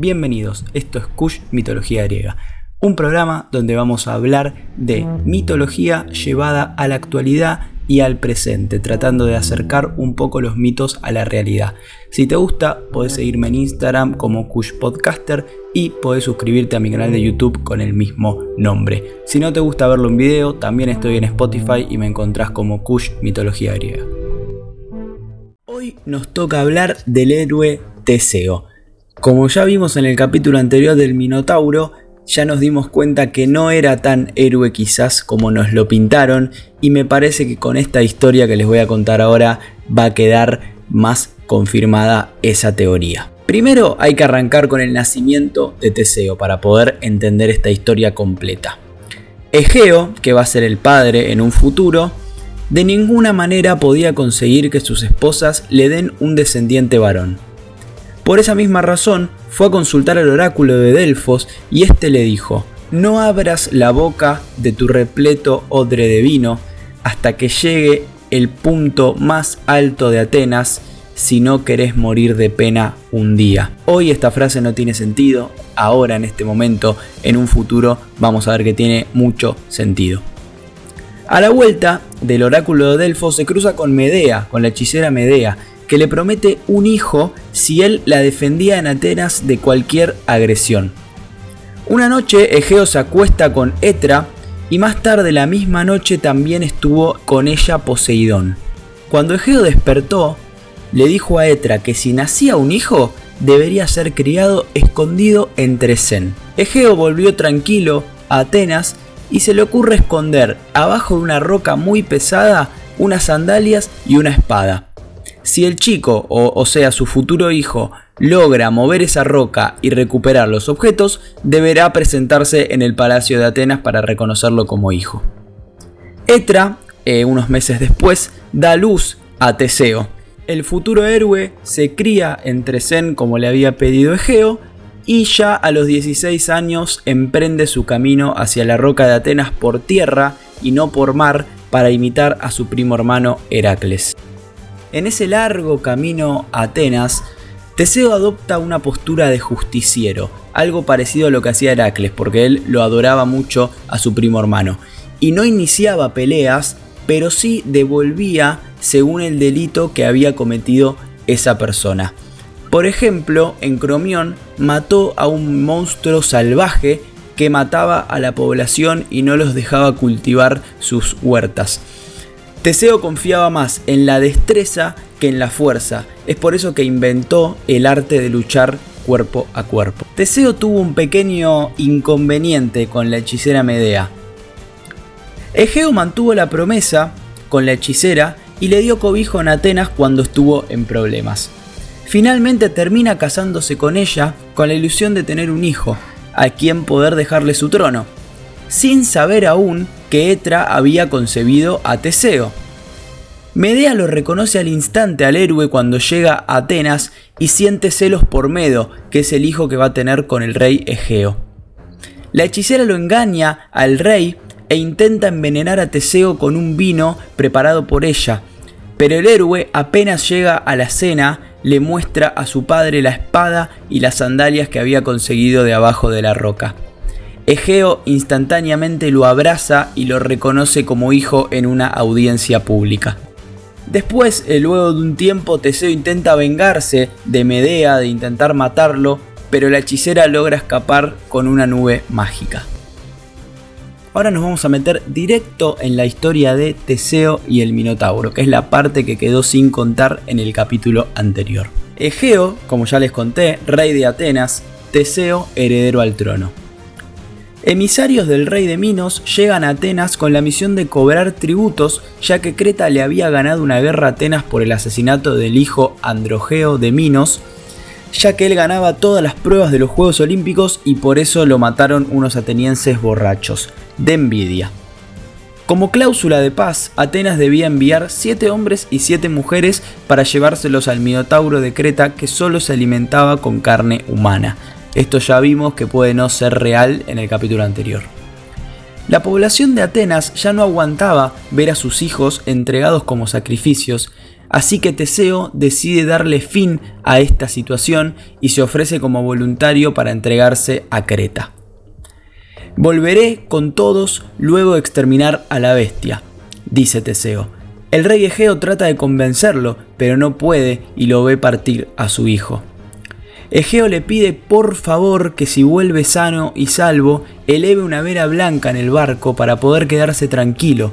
Bienvenidos, esto es Kush Mitología Griega, un programa donde vamos a hablar de mitología llevada a la actualidad y al presente, tratando de acercar un poco los mitos a la realidad. Si te gusta, puedes seguirme en Instagram como Kush Podcaster y puedes suscribirte a mi canal de YouTube con el mismo nombre. Si no te gusta verlo en video, también estoy en Spotify y me encontrás como Kush Mitología Griega. Hoy nos toca hablar del héroe Teseo como ya vimos en el capítulo anterior del Minotauro, ya nos dimos cuenta que no era tan héroe quizás como nos lo pintaron y me parece que con esta historia que les voy a contar ahora va a quedar más confirmada esa teoría. Primero hay que arrancar con el nacimiento de Teseo para poder entender esta historia completa. Egeo, que va a ser el padre en un futuro, de ninguna manera podía conseguir que sus esposas le den un descendiente varón. Por esa misma razón, fue a consultar al oráculo de Delfos y éste le dijo, no abras la boca de tu repleto odre de vino hasta que llegue el punto más alto de Atenas si no querés morir de pena un día. Hoy esta frase no tiene sentido, ahora en este momento, en un futuro vamos a ver que tiene mucho sentido. A la vuelta del oráculo de Delfos se cruza con Medea, con la hechicera Medea, que le promete un hijo si él la defendía en Atenas de cualquier agresión. Una noche Egeo se acuesta con Etra y más tarde la misma noche también estuvo con ella Poseidón. Cuando Egeo despertó, le dijo a Etra que si nacía un hijo, debería ser criado escondido entre Zen. Egeo volvió tranquilo a Atenas y se le ocurre esconder abajo de una roca muy pesada unas sandalias y una espada. Si el chico, o, sea su futuro hijo, logra mover esa roca y recuperar los objetos, deberá presentarse en el Palacio de Atenas para reconocerlo como hijo. Etra, eh, unos meses después, da luz a Teseo. El futuro héroe se cría entre Zen como le había pedido Egeo y ya a los 16 años emprende su camino hacia la roca de Atenas por tierra y no por mar para imitar a su primo hermano Heracles. En ese largo camino a Atenas, Teseo adopta una postura de justiciero, algo parecido a lo que hacía Heracles, porque él lo adoraba mucho a su primo hermano. Y no iniciaba peleas, pero sí devolvía según el delito que había cometido esa persona. Por ejemplo, en Cromión mató a un monstruo salvaje que mataba a la población y no los dejaba cultivar sus huertas. Teseo confiaba más en la destreza que en la fuerza, es por eso que inventó el arte de luchar cuerpo a cuerpo. Teseo tuvo un pequeño inconveniente con la hechicera Medea. Egeo mantuvo la promesa con la hechicera y le dio cobijo en Atenas cuando estuvo en problemas. Finalmente termina casándose con ella con la ilusión de tener un hijo, a quien poder dejarle su trono, sin saber aún que Etra había concebido a Teseo. Medea lo reconoce al instante al héroe cuando llega a Atenas y siente celos por Medo, que es el hijo que va a tener con el rey Egeo. La hechicera lo engaña al rey e intenta envenenar a Teseo con un vino preparado por ella, pero el héroe apenas llega a la cena le muestra a su padre la espada y las sandalias que había conseguido de abajo de la roca. Egeo instantáneamente lo abraza y lo reconoce como hijo en una audiencia pública. Después, eh, luego de un tiempo, Teseo intenta vengarse de Medea, de intentar matarlo, pero la hechicera logra escapar con una nube mágica. Ahora nos vamos a meter directo en la historia de Teseo y el Minotauro, que es la parte que quedó sin contar en el capítulo anterior. Egeo, como ya les conté, rey de Atenas, Teseo heredero al trono. Emisarios del rey de Minos llegan a Atenas con la misión de cobrar tributos, ya que Creta le había ganado una guerra a Atenas por el asesinato del hijo Androgeo de Minos, ya que él ganaba todas las pruebas de los Juegos Olímpicos y por eso lo mataron unos atenienses borrachos, de envidia. Como cláusula de paz, Atenas debía enviar 7 hombres y 7 mujeres para llevárselos al Minotauro de Creta que solo se alimentaba con carne humana, esto ya vimos que puede no ser real en el capítulo anterior. La población de Atenas ya no aguantaba ver a sus hijos entregados como sacrificios, Así que Teseo decide darle fin a esta situación y se ofrece como voluntario para entregarse a Creta. Volveré con todos luego de exterminar a la bestia, dice Teseo. El rey Egeo trata de convencerlo, pero no puede y lo ve partir a su hijo. Egeo le pide por favor que si vuelve sano y salvo, eleve una vela blanca en el barco para poder quedarse tranquilo.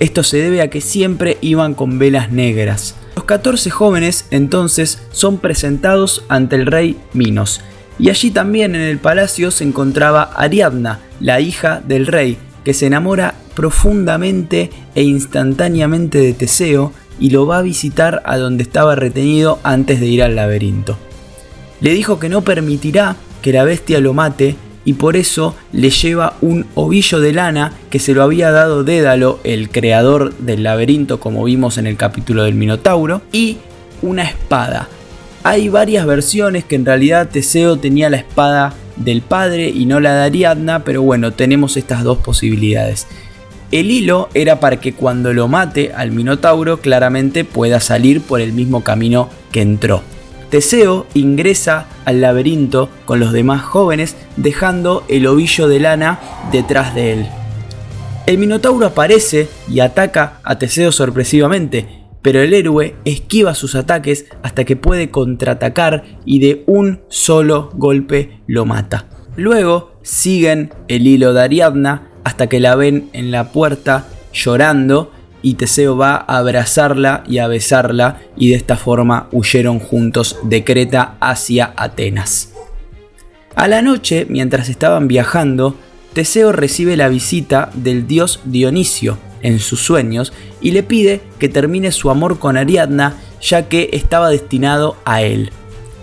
Esto se debe a que siempre iban con velas negras. Los 14 jóvenes entonces son presentados ante el rey Minos, y allí también en el palacio se encontraba Ariadna, la hija del rey, que se enamora profundamente e instantáneamente de Teseo y lo va a visitar a donde estaba retenido antes de ir al laberinto le dijo que no permitirá que la bestia lo mate y por eso le lleva un ovillo de lana que se lo había dado Dédalo, el creador del laberinto como vimos en el capítulo del Minotauro, y una espada. Hay varias versiones que en realidad Teseo tenía la espada del padre y no la de Ariadna, pero bueno, tenemos estas dos posibilidades. El hilo era para que cuando lo mate al Minotauro claramente pueda salir por el mismo camino que entró. Teseo ingresa al laberinto con los demás jóvenes dejando el ovillo de lana detrás de él. El Minotauro aparece y ataca a Teseo sorpresivamente, pero el héroe esquiva sus ataques hasta que puede contraatacar y de un solo golpe lo mata. Luego siguen el hilo de Ariadna hasta que la ven en la puerta llorando y Teseo va a abrazarla y a besarla y de esta forma huyeron juntos de Creta hacia Atenas. A la noche, mientras estaban viajando, Teseo recibe la visita del dios Dionisio en sus sueños y le pide que termine su amor con Ariadna ya que estaba destinado a él.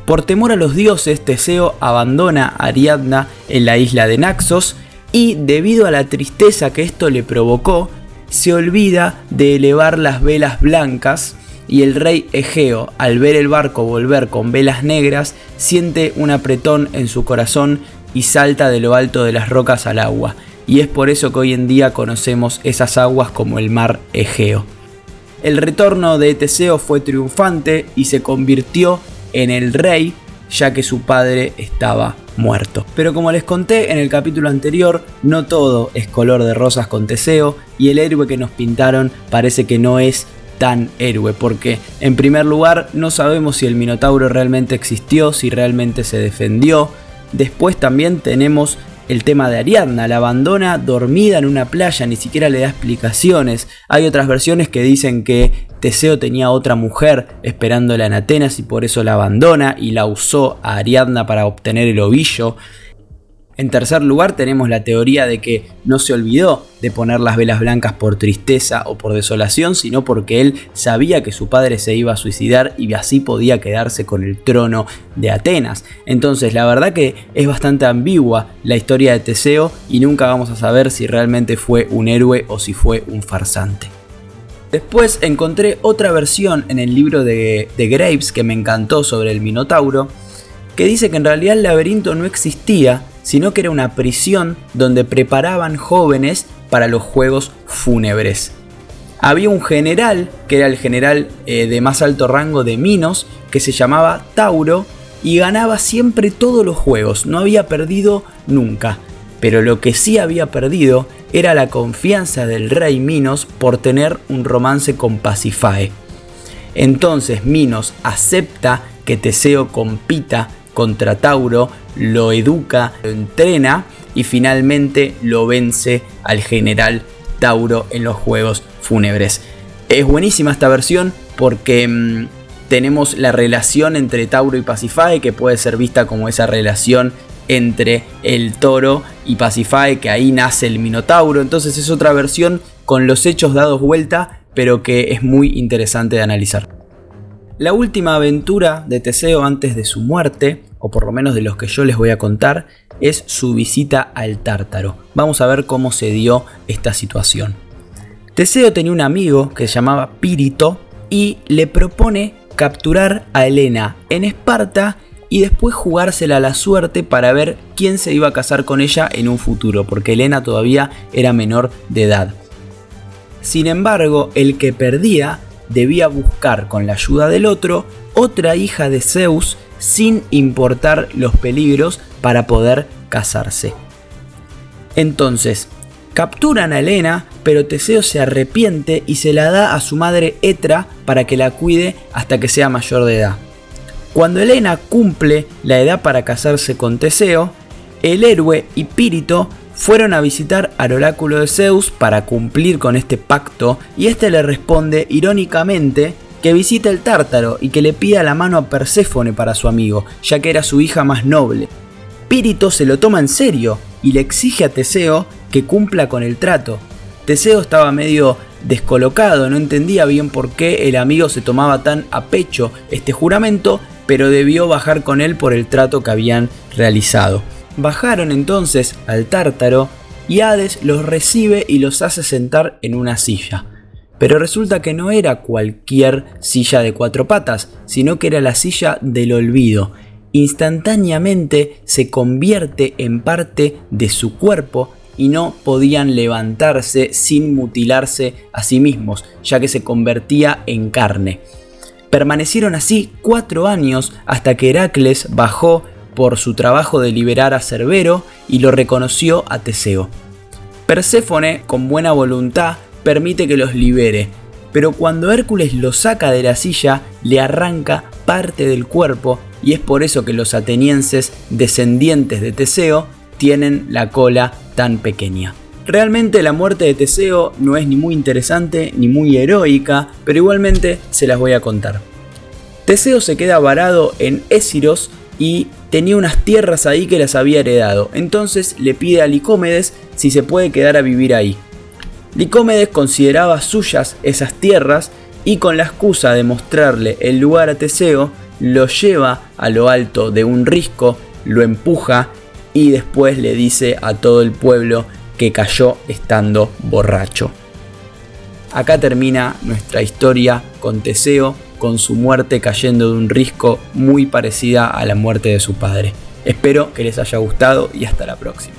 Por temor a los dioses, Teseo abandona a Ariadna en la isla de Naxos y debido a la tristeza que esto le provocó, se olvida de elevar las velas blancas y el rey Egeo, al ver el barco volver con velas negras, siente un apretón en su corazón y salta de lo alto de las rocas al agua. Y es por eso que hoy en día conocemos esas aguas como el mar Egeo. El retorno de Teseo fue triunfante y se convirtió en el rey ya que su padre estaba muerto. Pero como les conté en el capítulo anterior, no todo es color de rosas con Teseo y el héroe que nos pintaron parece que no es tan héroe, porque en primer lugar no sabemos si el Minotauro realmente existió, si realmente se defendió. Después también tenemos el tema de Ariadna, la abandona dormida en una playa, ni siquiera le da explicaciones. Hay otras versiones que dicen que Teseo tenía otra mujer esperándola en Atenas y por eso la abandona y la usó a Ariadna para obtener el ovillo. En tercer lugar tenemos la teoría de que no se olvidó de poner las velas blancas por tristeza o por desolación, sino porque él sabía que su padre se iba a suicidar y así podía quedarse con el trono de Atenas. Entonces la verdad que es bastante ambigua la historia de Teseo y nunca vamos a saber si realmente fue un héroe o si fue un farsante. Después encontré otra versión en el libro de, Graves que me encantó sobre el Minotauro, que dice que en realidad el laberinto no existía, sino que era una prisión donde preparaban jóvenes para los juegos fúnebres. Había un general, que era el general eh, de más alto rango de Minos, que se llamaba Tauro y ganaba siempre todos los juegos, no había perdido nunca. Pero lo que sí había perdido era la confianza del rey Minos por tener un romance con Pasifae. Entonces Minos acepta que Teseo compita contra Tauro, lo educa, lo entrena y finalmente lo vence al general Tauro en los Juegos Fúnebres. Es buenísima esta versión porque mm, tenemos la relación entre Tauro y Pasifae que puede ser vista como esa relación entre el toro y Pasifae que ahí nace el Minotauro. Entonces es otra versión con los hechos dados vuelta pero que es muy interesante de analizar. La última aventura de Teseo antes de su muerte o por lo menos de los que yo les voy a contar, es su visita al Tártaro. Vamos a ver cómo se dio esta situación. Teseo tenía un amigo que se llamaba Pírito y le propone capturar a Helena en Esparta y después jugársela a la suerte para ver quién se iba a casar con ella en un futuro, porque Helena todavía era menor de edad. Sin embargo, el que perdía debía buscar con la ayuda del otro otra hija de Zeus sin importar los peligros para poder casarse. Entonces, capturan a Helena, pero Teseo se arrepiente y se la da a su madre Etra para que la cuide hasta que sea mayor de edad. Cuando Helena cumple la edad para casarse con Teseo, el héroe y Pírito fueron a visitar al oráculo de Zeus para cumplir con este pacto y este le responde irónicamente que visita el Tártaro y que le pida la mano a Perséfone para su amigo, ya que era su hija más noble. Pírito se lo toma en serio y le exige a Teseo que cumpla con el trato. Teseo estaba medio descolocado, no entendía bien por qué el amigo se tomaba tan a pecho este juramento, pero debió bajar con él por el trato que habían realizado. Bajaron entonces al tártaro y Hades los recibe y los hace sentar en una silla. Pero resulta que no era cualquier silla de cuatro patas, sino que era la silla del olvido. Instantáneamente se convierte en parte de su cuerpo y no podían levantarse sin mutilarse a sí mismos, ya que se convertía en carne. Permanecieron así cuatro años hasta que Heracles bajó por su trabajo de liberar a Cerbero y lo reconoció a Teseo. Perséfone, con buena voluntad, permite que los libere, pero cuando Hércules lo saca de la silla, le arranca parte del cuerpo y es por eso que los atenienses, descendientes de Teseo, tienen la cola tan pequeña. Realmente la muerte de Teseo no es ni muy interesante ni muy heroica, pero igualmente se las voy a contar. Teseo se queda varado en Ésiros y tenía unas tierras ahí que las había heredado. Entonces le pide a Licómedes si se puede quedar a vivir ahí. Licómedes consideraba suyas esas tierras y con la excusa de mostrarle el lugar a Teseo, lo lleva a lo alto de un risco, lo empuja y después le dice a todo el pueblo que cayó estando borracho. Acá termina nuestra historia con Teseo con su muerte cayendo de un risco muy parecida a la muerte de su padre. Espero que les haya gustado y hasta la próxima.